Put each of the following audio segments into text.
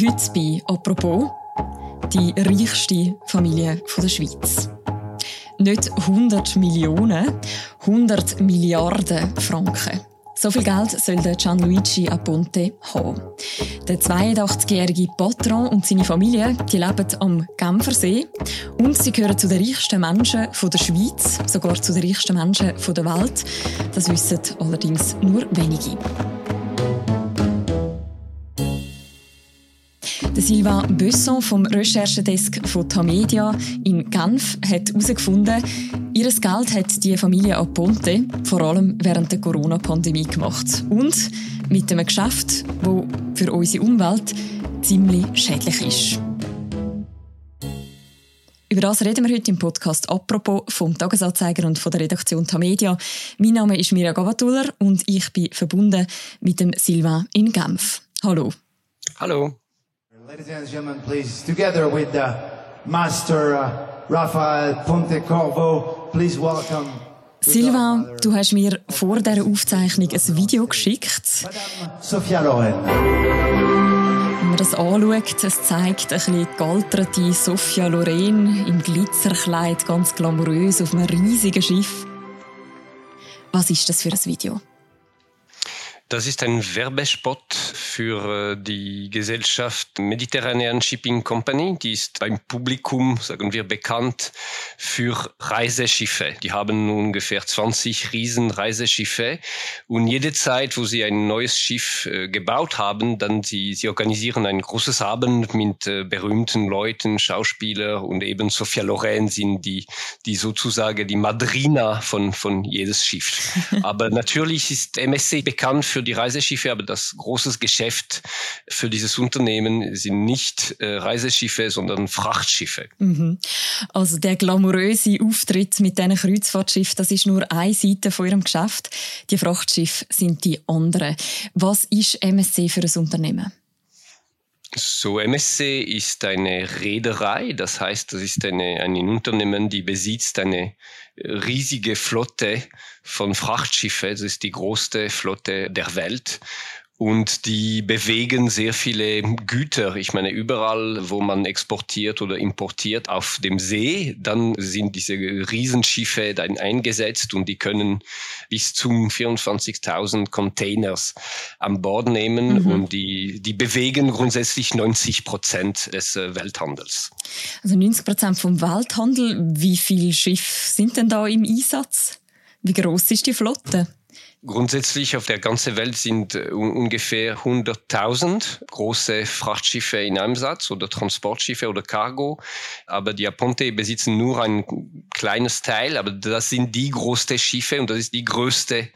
Heute bei «Apropos» die reichste Familie der Schweiz. Nicht 100 Millionen, 100 Milliarden Franken. So viel Geld soll der Gianluigi Aponte haben. Der 82-jährige Patron und seine Familie die leben am Genfersee und sie gehören zu den reichsten Menschen der Schweiz, sogar zu den reichsten Menschen der Welt. Das wissen allerdings nur wenige. Der Sylvain Besson vom Recherchedesk von Tamedia in Genf hat herausgefunden, ihr Geld hat die Familie Aponte vor allem während der Corona-Pandemie gemacht. Und mit einem Geschäft, das für unsere Umwelt ziemlich schädlich ist. Über das reden wir heute im Podcast «Apropos» vom Tagesanzeiger und von der Redaktion Tamedia. Mein Name ist Mira Gavatuller und ich bin verbunden mit dem Sylvain in Genf. Hallo. Hallo. Ladies and gentlemen, please, together with the master uh, Raphael Pontecorvo, please welcome. Sylvain, du hast mir vor dieser Aufzeichnung ein Video geschickt. Sophia Loren. Wenn man das anschaut, es zeigt ein bisschen gealterte Sophia Loren im Glitzerkleid, ganz glamourös auf einem riesigen Schiff. Was ist das für ein Video? Das ist ein Werbespot für äh, die Gesellschaft Mediterranean Shipping Company. Die ist beim Publikum, sagen wir, bekannt für Reiseschiffe. Die haben ungefähr 20 riesen Reiseschiffe. Und jede Zeit, wo sie ein neues Schiff äh, gebaut haben, dann sie, sie organisieren ein großes Abend mit äh, berühmten Leuten, Schauspieler und eben Sophia Loren sind die, die sozusagen die Madrina von, von jedes Schiff. Aber natürlich ist MSC bekannt für die Reiseschiffe, aber das große Geschäft für dieses Unternehmen sind nicht äh, Reiseschiffe, sondern Frachtschiffe. Mhm. Also der glamouröse Auftritt mit diesen Kreuzfahrtschiffen, das ist nur eine Seite von ihrem Geschäft. Die Frachtschiffe sind die andere. Was ist MSC für ein Unternehmen? So, MSC ist eine Reederei, das heißt, das ist eine, ein Unternehmen, die besitzt eine riesige Flotte von Frachtschiffen. Das ist die größte Flotte der Welt. Und die bewegen sehr viele Güter. Ich meine, überall, wo man exportiert oder importiert auf dem See, dann sind diese Riesenschiffe dann eingesetzt und die können bis zu 24.000 Containers an Bord nehmen mhm. und die, die bewegen grundsätzlich 90 Prozent des äh, Welthandels. Also 90 Prozent vom Welthandel. Wie viele Schiffe sind denn da im Einsatz? Wie groß ist die Flotte? Grundsätzlich auf der ganzen Welt sind äh, ungefähr 100.000 große Frachtschiffe in Einsatz oder Transportschiffe oder Cargo. Aber die Aponte besitzen nur ein kleines Teil, aber das sind die größten Schiffe und das ist die größte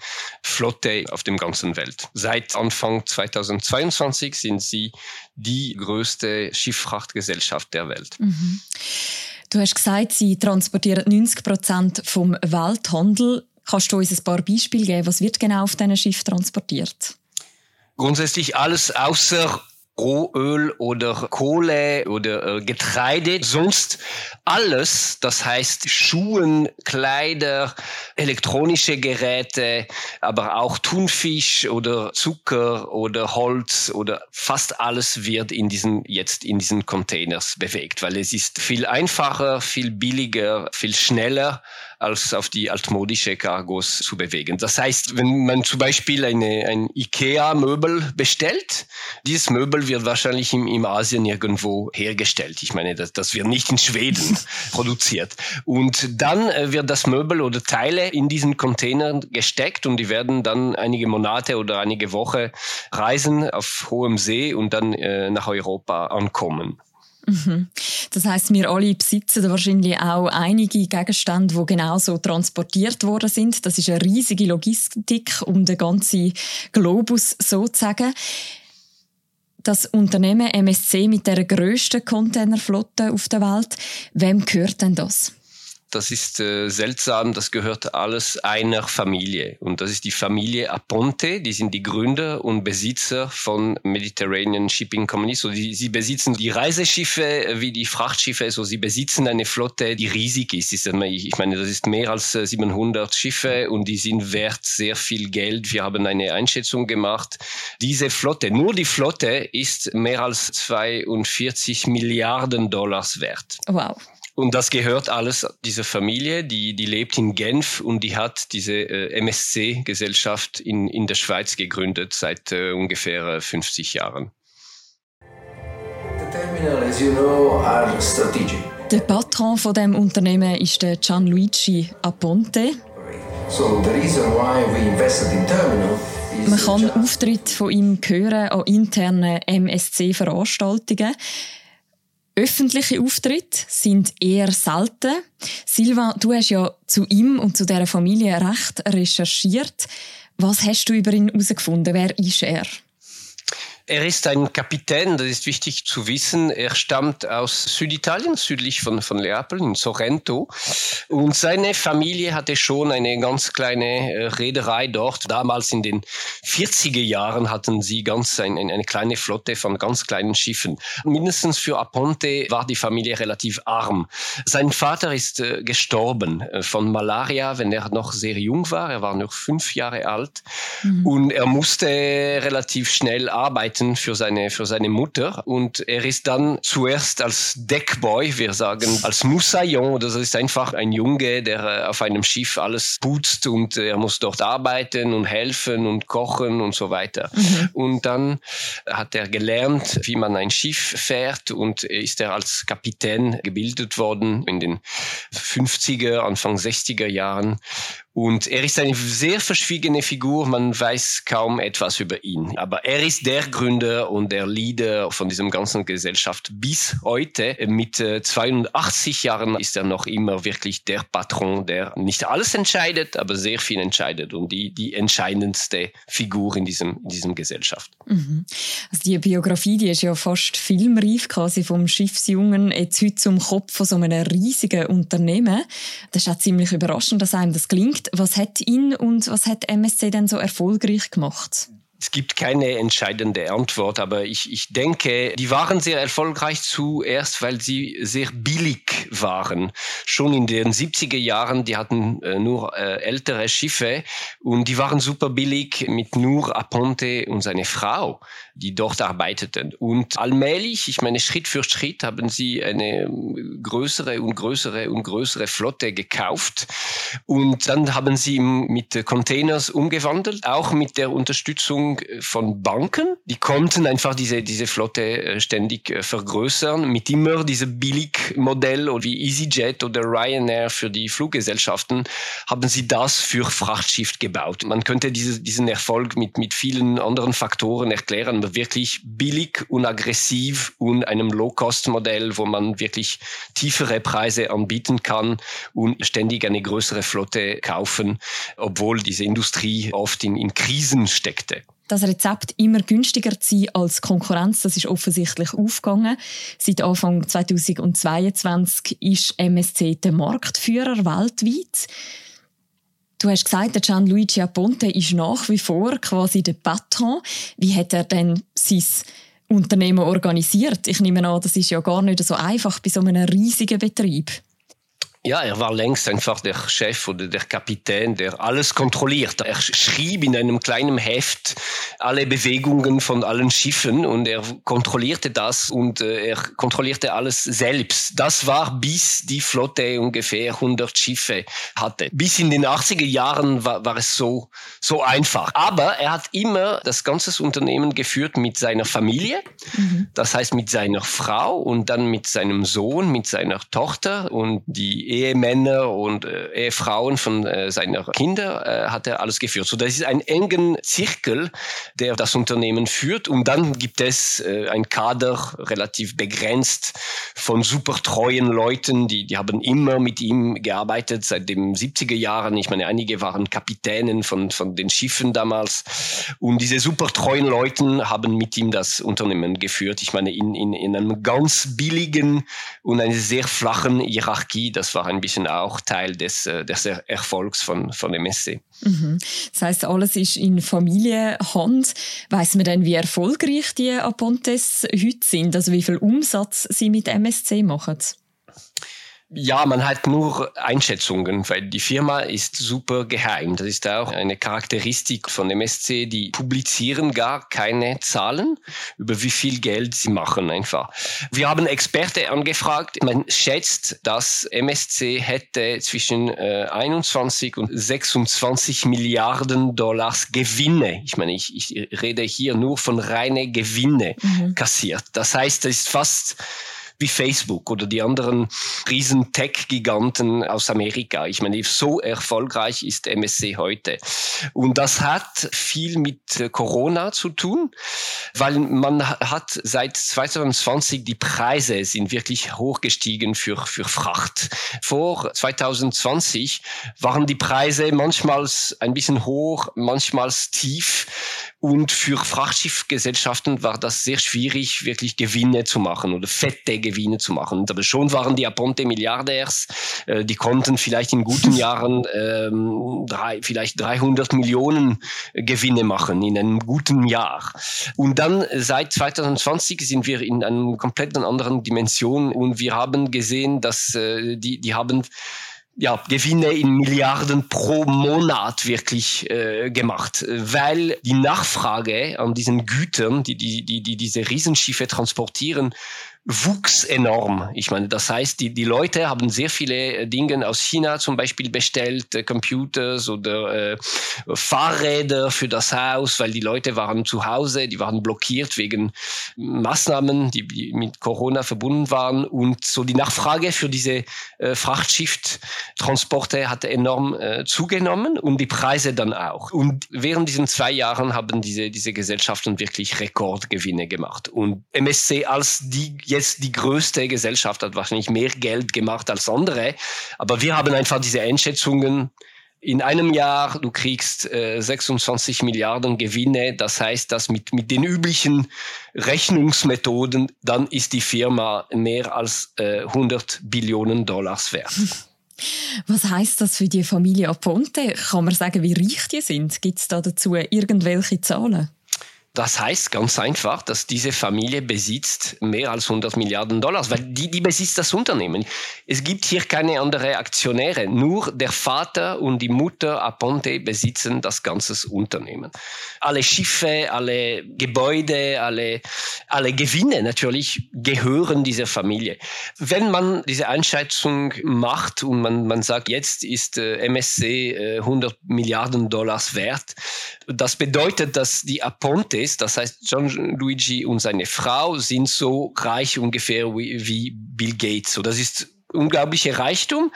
Flotte auf dem ganzen Welt. Seit Anfang 2022 sind sie die größte Schifffrachtgesellschaft der Welt. Mhm. Du hast gesagt, sie transportieren 90 Prozent vom Welthandel. Kannst du uns ein paar Beispiele geben? Was wird genau auf diesen Schiff transportiert? Grundsätzlich alles außer Rohöl oder Kohle oder äh, Getreide, sonst alles, das heißt Schuhen, Kleider, elektronische Geräte, aber auch Thunfisch oder Zucker oder Holz oder fast alles wird in diesen, jetzt in diesen Containers bewegt, weil es ist viel einfacher, viel billiger, viel schneller als auf die altmodische Cargos zu bewegen. Das heißt, wenn man zum Beispiel eine, ein IKEA-Möbel bestellt, dieses Möbel wird wahrscheinlich im, im Asien irgendwo hergestellt. Ich meine, das, das wird nicht in Schweden produziert. Und dann äh, wird das Möbel oder Teile in diesen Containern gesteckt und die werden dann einige Monate oder einige Wochen reisen auf hohem See und dann äh, nach Europa ankommen. Mhm. Das heißt, wir alle besitzen wahrscheinlich auch einige Gegenstände, die genauso transportiert worden sind. Das ist eine riesige Logistik um den ganzen Globus sozusagen. Das Unternehmen MSC mit der grössten Containerflotte auf der Welt, wem gehört denn das? Das ist äh, seltsam, das gehört alles einer Familie. Und das ist die Familie Aponte, die sind die Gründer und Besitzer von Mediterranean Shipping Company. So, die, sie besitzen die Reiseschiffe wie die Frachtschiffe, so sie besitzen eine Flotte, die riesig ist. Ich meine, das ist mehr als 700 äh, Schiffe und die sind wert sehr viel Geld. Wir haben eine Einschätzung gemacht. Diese Flotte, nur die Flotte ist mehr als 42 Milliarden Dollars wert. Wow. Und das gehört alles dieser Familie, die, die lebt in Genf und die hat diese äh, MSC-Gesellschaft in, in der Schweiz gegründet seit äh, ungefähr 50 Jahren. The terminal, as you know, are strategic. Der Patron von dem Unternehmen ist der Gianluigi Aponte. So the reason why we invested in terminal man kann Auftritte von ihm hören an internen MSC-Veranstaltungen. Öffentliche Auftritte sind eher selten. Silva, du hast ja zu ihm und zu dieser Familie recht recherchiert. Was hast du über ihn herausgefunden? Wer ist er? Er ist ein Kapitän, das ist wichtig zu wissen. Er stammt aus Süditalien, südlich von, von Neapel, in Sorrento. Und seine Familie hatte schon eine ganz kleine äh, Reederei dort. Damals in den 40er Jahren hatten sie ganz ein, eine kleine Flotte von ganz kleinen Schiffen. Mindestens für Aponte war die Familie relativ arm. Sein Vater ist äh, gestorben äh, von Malaria, wenn er noch sehr jung war. Er war nur fünf Jahre alt. Mhm. Und er musste relativ schnell arbeiten arbeiten für seine, für seine Mutter. Und er ist dann zuerst als Deckboy, wir sagen als Moussaillon, das ist einfach ein Junge, der äh, auf einem Schiff alles putzt und er muss dort arbeiten und helfen und kochen und so weiter. Mhm. Und dann hat er gelernt, wie man ein Schiff fährt und ist er als Kapitän gebildet worden in den 50er, Anfang 60er Jahren. Und er ist eine sehr verschwiegene Figur, man weiß kaum etwas über ihn. Aber er ist der Gründer und der Leader von diesem ganzen Gesellschaft bis heute. Mit 82 äh, Jahren ist er noch immer wirklich der Patron, der nicht alles entscheidet, aber sehr viel entscheidet und die, die entscheidendste Figur in diesem, in diesem Gesellschaft. Mhm. Also die Biografie, die ist ja fast filmreif quasi vom Schiffsjungen jetzt heute zum Kopf von so einem riesigen Unternehmen. Das ist auch ziemlich überraschend, dass einem das klingt. Was hat ihn und was hat MSC denn so erfolgreich gemacht? Es gibt keine entscheidende Antwort, aber ich, ich denke, die waren sehr erfolgreich zuerst, weil sie sehr billig waren. Schon in den 70er Jahren, die hatten äh, nur äh, ältere Schiffe und die waren super billig mit nur Aponte und seine Frau, die dort arbeiteten. Und allmählich, ich meine, Schritt für Schritt haben sie eine größere und größere und größere Flotte gekauft und dann haben sie mit Containers umgewandelt, auch mit der Unterstützung von Banken. Die konnten einfach diese, diese Flotte äh, ständig äh, vergrößern mit immer diesem Billigmodell wie EasyJet oder Ryanair für die Fluggesellschaften haben sie das für Frachtschiff gebaut. Man könnte diese, diesen Erfolg mit, mit vielen anderen Faktoren erklären, aber wirklich billig und aggressiv und einem Low-Cost-Modell, wo man wirklich tiefere Preise anbieten kann und ständig eine größere Flotte kaufen, obwohl diese Industrie oft in, in Krisen steckte das Rezept immer günstiger zu sein als Konkurrenz, das ist offensichtlich aufgegangen. Seit Anfang 2022 ist MSC der Marktführer weltweit. Du hast gesagt, der Gianluigi Aponte ist nach wie vor quasi der Patron. Wie hat er denn sein Unternehmen organisiert? Ich nehme an, das ist ja gar nicht so einfach bei so einem riesigen Betrieb. Ja, er war längst einfach der Chef oder der Kapitän, der alles kontrolliert. Er schrieb in einem kleinen Heft alle Bewegungen von allen Schiffen und er kontrollierte das und äh, er kontrollierte alles selbst. Das war bis die Flotte ungefähr 100 Schiffe hatte. Bis in den 80er Jahren war, war es so, so einfach. Aber er hat immer das ganze Unternehmen geführt mit seiner Familie. Mhm. Das heißt mit seiner Frau und dann mit seinem Sohn, mit seiner Tochter und die Ehemänner und äh, Ehefrauen von äh, seiner Kinder äh, hat er alles geführt. So, das ist ein engen Zirkel, der das Unternehmen führt. Und dann gibt es äh, ein Kader relativ begrenzt von super treuen Leuten, die, die haben immer mit ihm gearbeitet seit den 70er Jahren. Ich meine, einige waren Kapitänen von, von den Schiffen damals. Und diese super treuen Leuten haben mit ihm das Unternehmen geführt. Ich meine, in, in, in einem ganz billigen und einer sehr flachen Hierarchie. Das war war ein bisschen auch Teil des, äh, des Erfolgs von, von MSC. Mhm. Das heißt, alles ist in Familienhand. Weiß man denn, wie erfolgreich die Apontes heute sind? Also wie viel Umsatz sie mit MSC machen? Ja, man hat nur Einschätzungen, weil die Firma ist super geheim. Das ist auch eine Charakteristik von MSC. Die publizieren gar keine Zahlen über wie viel Geld sie machen einfach. Wir haben Experte angefragt. Man schätzt, dass MSC hätte zwischen äh, 21 und 26 Milliarden Dollars Gewinne. Ich meine, ich, ich rede hier nur von reine Gewinne mhm. kassiert. Das heißt, das ist fast wie Facebook oder die anderen riesen Tech-Giganten aus Amerika. Ich meine, so erfolgreich ist MSC heute. Und das hat viel mit Corona zu tun, weil man hat seit 2020 die Preise sind wirklich hochgestiegen für, für Fracht. Vor 2020 waren die Preise manchmal ein bisschen hoch, manchmal tief. Und für Frachtschiffgesellschaften war das sehr schwierig, wirklich Gewinne zu machen oder fette Gewinne zu machen. Aber schon waren die Aponte Milliardärs, äh, die konnten vielleicht in guten Jahren ähm, drei, vielleicht 300 Millionen Gewinne machen in einem guten Jahr. Und dann seit 2020 sind wir in einer komplett anderen Dimension und wir haben gesehen, dass äh, die, die haben ja, Gewinne in Milliarden pro Monat wirklich äh, gemacht, weil die Nachfrage an diesen Gütern, die, die, die, die diese Riesenschiffe transportieren, wuchs enorm. Ich meine, das heißt, die, die Leute haben sehr viele äh, Dinge aus China zum Beispiel bestellt, äh, Computers oder äh, Fahrräder für das Haus, weil die Leute waren zu Hause, die waren blockiert wegen Maßnahmen, die, mit Corona verbunden waren. Und so die Nachfrage für diese äh, Frachtschiff-Transporte hat enorm äh, zugenommen und die Preise dann auch. Und während diesen zwei Jahren haben diese, diese Gesellschaften wirklich Rekordgewinne gemacht. Und MSC als die jetzt die größte Gesellschaft hat wahrscheinlich mehr Geld gemacht als andere. Aber wir haben einfach diese Einschätzungen. In einem Jahr, du kriegst äh, 26 Milliarden Gewinne. Das heißt, dass mit, mit den üblichen Rechnungsmethoden, dann ist die Firma mehr als äh, 100 Billionen Dollars wert. Was heißt das für die Familie Aponte? Kann man sagen, wie reich die sind? Gibt es da dazu irgendwelche Zahlen? Das heißt ganz einfach, dass diese Familie besitzt mehr als 100 Milliarden Dollar, weil die, die besitzt das Unternehmen. Es gibt hier keine anderen Aktionäre. Nur der Vater und die Mutter Aponte besitzen das ganze Unternehmen. Alle Schiffe, alle Gebäude, alle, alle Gewinne natürlich gehören dieser Familie. Wenn man diese Einschätzung macht und man, man sagt, jetzt ist äh, MSC äh, 100 Milliarden Dollars wert, das bedeutet, dass die Apontes, das heißt John Luigi und seine Frau, sind so reich ungefähr wie, wie Bill Gates. So, das ist unglaublicher Reichtum.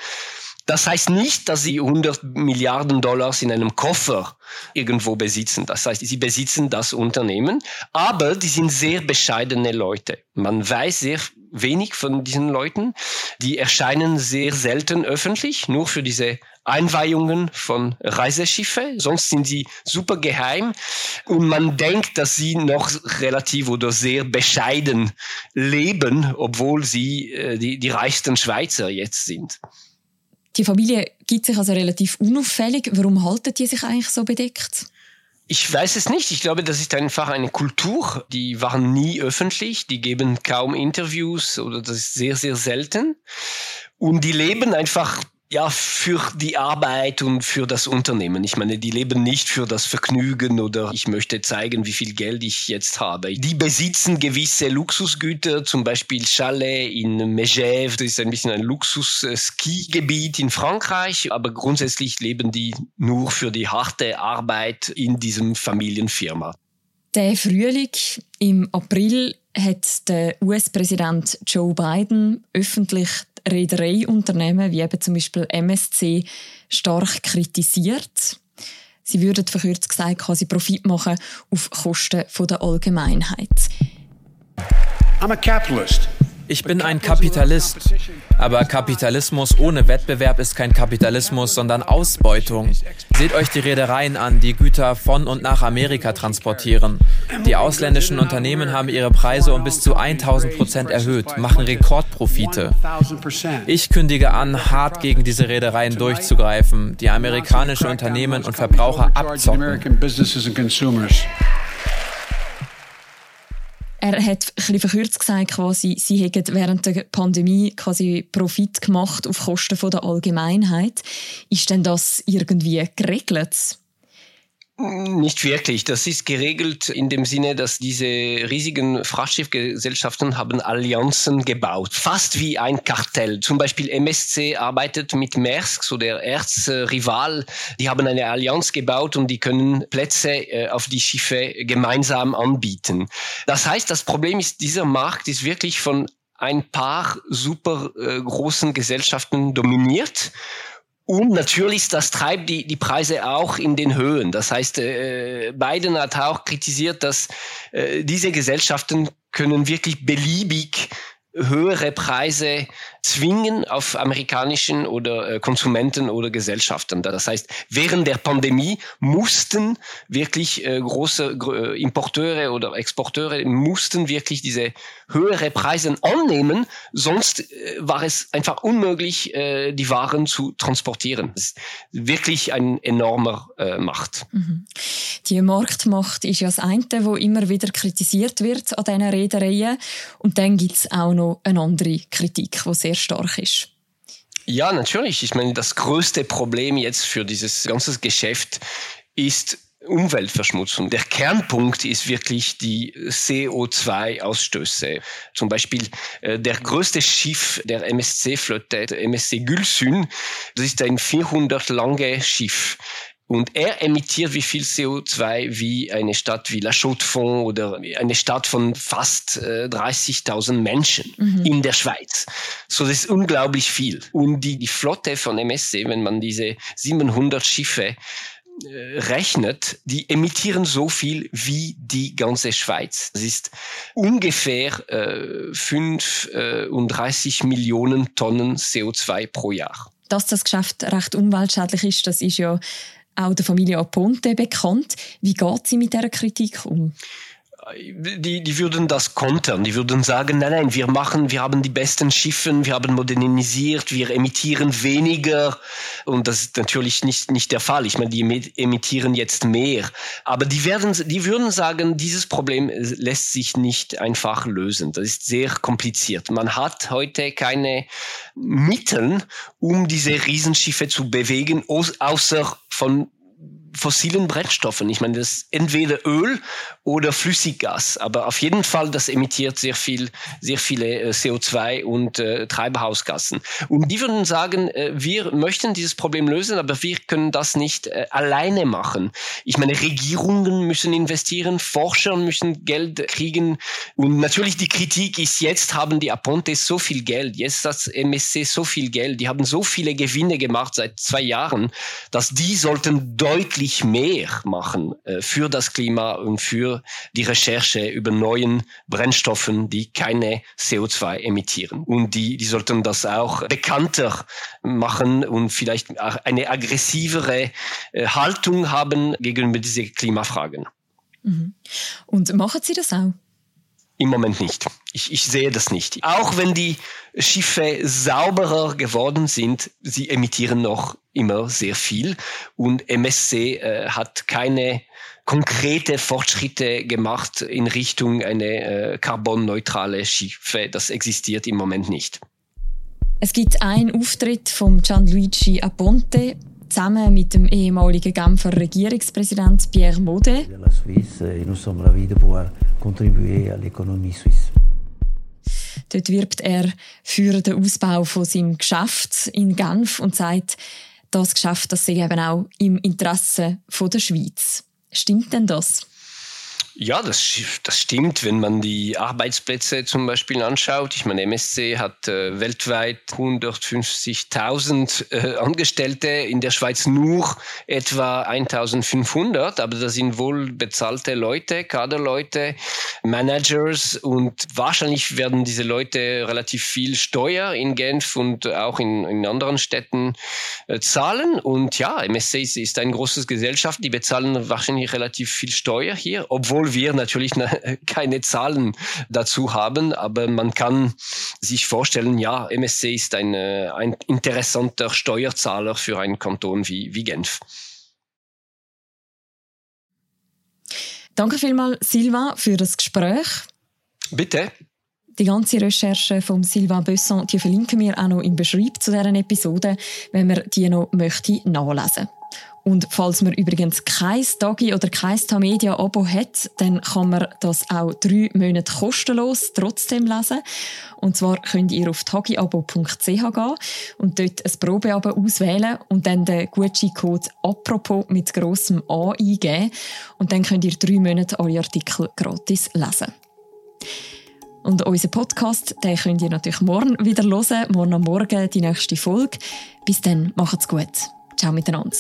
Das heißt nicht, dass sie 100 Milliarden Dollars in einem Koffer irgendwo besitzen. Das heißt, sie besitzen das Unternehmen, aber die sind sehr bescheidene Leute. Man weiß sehr wenig von diesen Leuten. Die erscheinen sehr selten öffentlich, nur für diese Einweihungen von Reiseschiffe, sonst sind sie super geheim und man denkt, dass sie noch relativ oder sehr bescheiden leben, obwohl sie äh, die, die reichsten Schweizer jetzt sind. Die Familie gibt sich also relativ unauffällig. Warum halten die sich eigentlich so bedeckt? Ich weiß es nicht. Ich glaube, das ist einfach eine Kultur. Die waren nie öffentlich. Die geben kaum Interviews oder das ist sehr, sehr selten. Und die leben einfach ja, für die Arbeit und für das Unternehmen. Ich meine, die leben nicht für das Vergnügen oder ich möchte zeigen, wie viel Geld ich jetzt habe. Die besitzen gewisse Luxusgüter, zum Beispiel Chalet in Megève, das ist ein bisschen ein Luxus-Ski-Gebiet in Frankreich, aber grundsätzlich leben die nur für die harte Arbeit in diesem Familienfirma. Der Frühling im April hat der US-Präsident Joe Biden öffentlich Reedereiunternehmen wie eben zum Beispiel MSC stark kritisiert. Sie würden verkürzt gesagt quasi Profit machen auf Kosten der Allgemeinheit. I'm a capitalist. Ich bin ein Kapitalist. Aber Kapitalismus ohne Wettbewerb ist kein Kapitalismus, sondern Ausbeutung. Seht euch die Reedereien an, die Güter von und nach Amerika transportieren. Die ausländischen Unternehmen haben ihre Preise um bis zu 1000 Prozent erhöht, machen Rekordprofite. Ich kündige an, hart gegen diese Reedereien durchzugreifen, die amerikanische Unternehmen und Verbraucher abzocken. Er hat ein verkürzt gesagt, quasi, sie hätten während der Pandemie quasi Profit gemacht auf Kosten der Allgemeinheit. Ist denn das irgendwie geregelt? Nicht wirklich. Das ist geregelt in dem Sinne, dass diese riesigen Frachtschiffgesellschaften haben Allianzen gebaut. Fast wie ein Kartell. Zum Beispiel MSC arbeitet mit Maersk, so der Erzrival. Die haben eine Allianz gebaut und die können Plätze äh, auf die Schiffe gemeinsam anbieten. Das heißt, das Problem ist, dieser Markt ist wirklich von ein paar super äh, großen Gesellschaften dominiert. Und natürlich, das treibt die, die Preise auch in den Höhen. Das heißt, äh, Biden hat auch kritisiert, dass äh, diese Gesellschaften können wirklich beliebig höhere Preise zwingen auf amerikanischen oder äh, Konsumenten oder Gesellschaften. Das heißt, während der Pandemie mussten wirklich äh, große äh, Importeure oder Exporteure mussten wirklich diese höhere Preise annehmen, sonst äh, war es einfach unmöglich, äh, die Waren zu transportieren. Das ist wirklich ein enormer äh, Macht. Mhm. Die Marktmacht ist ja das eine, wo immer wieder kritisiert wird an diesen Reedereien. Und dann gibt es auch noch eine andere Kritik, die sehr stark ist. Ja, natürlich. Ich meine, das größte Problem jetzt für dieses ganze Geschäft ist Umweltverschmutzung. Der Kernpunkt ist wirklich die CO2-Ausstöße. Zum Beispiel äh, der größte Schiff der MSC-Flotte, MSC Gülsün, das ist ein 400 lange Schiff. Und er emittiert wie viel CO2 wie eine Stadt wie La Chaux-de-Fonds oder eine Stadt von fast äh, 30.000 Menschen mhm. in der Schweiz. So, das ist unglaublich viel. Und die, die Flotte von MSC, wenn man diese 700 Schiffe äh, rechnet, die emittieren so viel wie die ganze Schweiz. Das ist ungefähr äh, 35 Millionen Tonnen CO2 pro Jahr. Dass das Geschäft recht umweltschädlich ist, das ist ja auch der Familie Aponte bekannt. Wie geht sie mit dieser Kritik um? Die, die würden das kontern. Die würden sagen, nein, nein, wir machen, wir haben die besten Schiffe, wir haben modernisiert, wir emittieren weniger. Und das ist natürlich nicht, nicht der Fall. Ich meine, die emittieren jetzt mehr. Aber die werden, die würden sagen, dieses Problem lässt sich nicht einfach lösen. Das ist sehr kompliziert. Man hat heute keine Mittel, um diese Riesenschiffe zu bewegen, außer von fossilen Brennstoffen. Ich meine, das ist entweder Öl oder Flüssiggas, aber auf jeden Fall, das emittiert sehr viel, sehr viele äh, CO2 und äh, Treibhausgassen. Und die würden sagen, äh, wir möchten dieses Problem lösen, aber wir können das nicht äh, alleine machen. Ich meine, Regierungen müssen investieren, Forscher müssen Geld kriegen und natürlich die Kritik ist, jetzt haben die Apontes so viel Geld, jetzt das MSC so viel Geld, die haben so viele Gewinne gemacht seit zwei Jahren, dass die sollten deutlich deutlich mehr machen äh, für das Klima und für die Recherche über neuen Brennstoffen, die keine CO2 emittieren. Und die, die sollten das auch bekannter machen und vielleicht eine aggressivere äh, Haltung haben gegenüber diesen Klimafragen. Mhm. Und machen Sie das auch? Im Moment nicht. Ich, ich sehe das nicht. Auch wenn die Schiffe sauberer geworden sind, sie emittieren noch immer sehr viel und MSC äh, hat keine konkrete Fortschritte gemacht in Richtung eine äh, carbonneutrale Schiffe. Das existiert im Moment nicht. Es gibt einen Auftritt von Gianluigi Aponte zusammen mit dem ehemaligen Genfer Regierungspräsident Pierre Modet. La Suisse, nous sommes ravis de pouvoir contribuer à l'économie suisse. Dort wirbt er für den Ausbau von seinem Geschäft in Genf und sagt, das Geschäft das sei eben auch im Interesse von der Schweiz. Stimmt denn das? Ja, das, das stimmt, wenn man die Arbeitsplätze zum Beispiel anschaut. Ich meine, MSC hat äh, weltweit 150.000 äh, Angestellte, in der Schweiz nur etwa 1.500, aber das sind wohl bezahlte Leute, Kaderleute, Managers und wahrscheinlich werden diese Leute relativ viel Steuer in Genf und auch in, in anderen Städten äh, zahlen. Und ja, MSC ist, ist ein großes Gesellschaft, die bezahlen wahrscheinlich relativ viel Steuer hier, obwohl wir natürlich keine Zahlen dazu haben, aber man kann sich vorstellen, ja, MSC ist ein, ein interessanter Steuerzahler für einen Kanton wie, wie Genf. Danke vielmals, Silva, für das Gespräch. Bitte. Die ganze Recherche von Sylvain Besson die verlinken wir auch noch im Beschreib zu dieser Episode, wenn man die noch möchte nachlesen und falls man übrigens kein Dagi oder kein Tamedia-Abo hat, dann kann man das auch drei Monate kostenlos trotzdem lesen. Und zwar könnt ihr auf tagiabo.ch gehen und dort ein Probeabo auswählen und dann den Gutscheincode «Apropos» mit grossem A eingeben. Und dann könnt ihr drei Monate alle Artikel gratis lesen. Und unseren Podcast den könnt ihr natürlich morgen wieder hören, morgen am Morgen die nächste Folge. Bis dann, macht's gut. Ciao miteinander.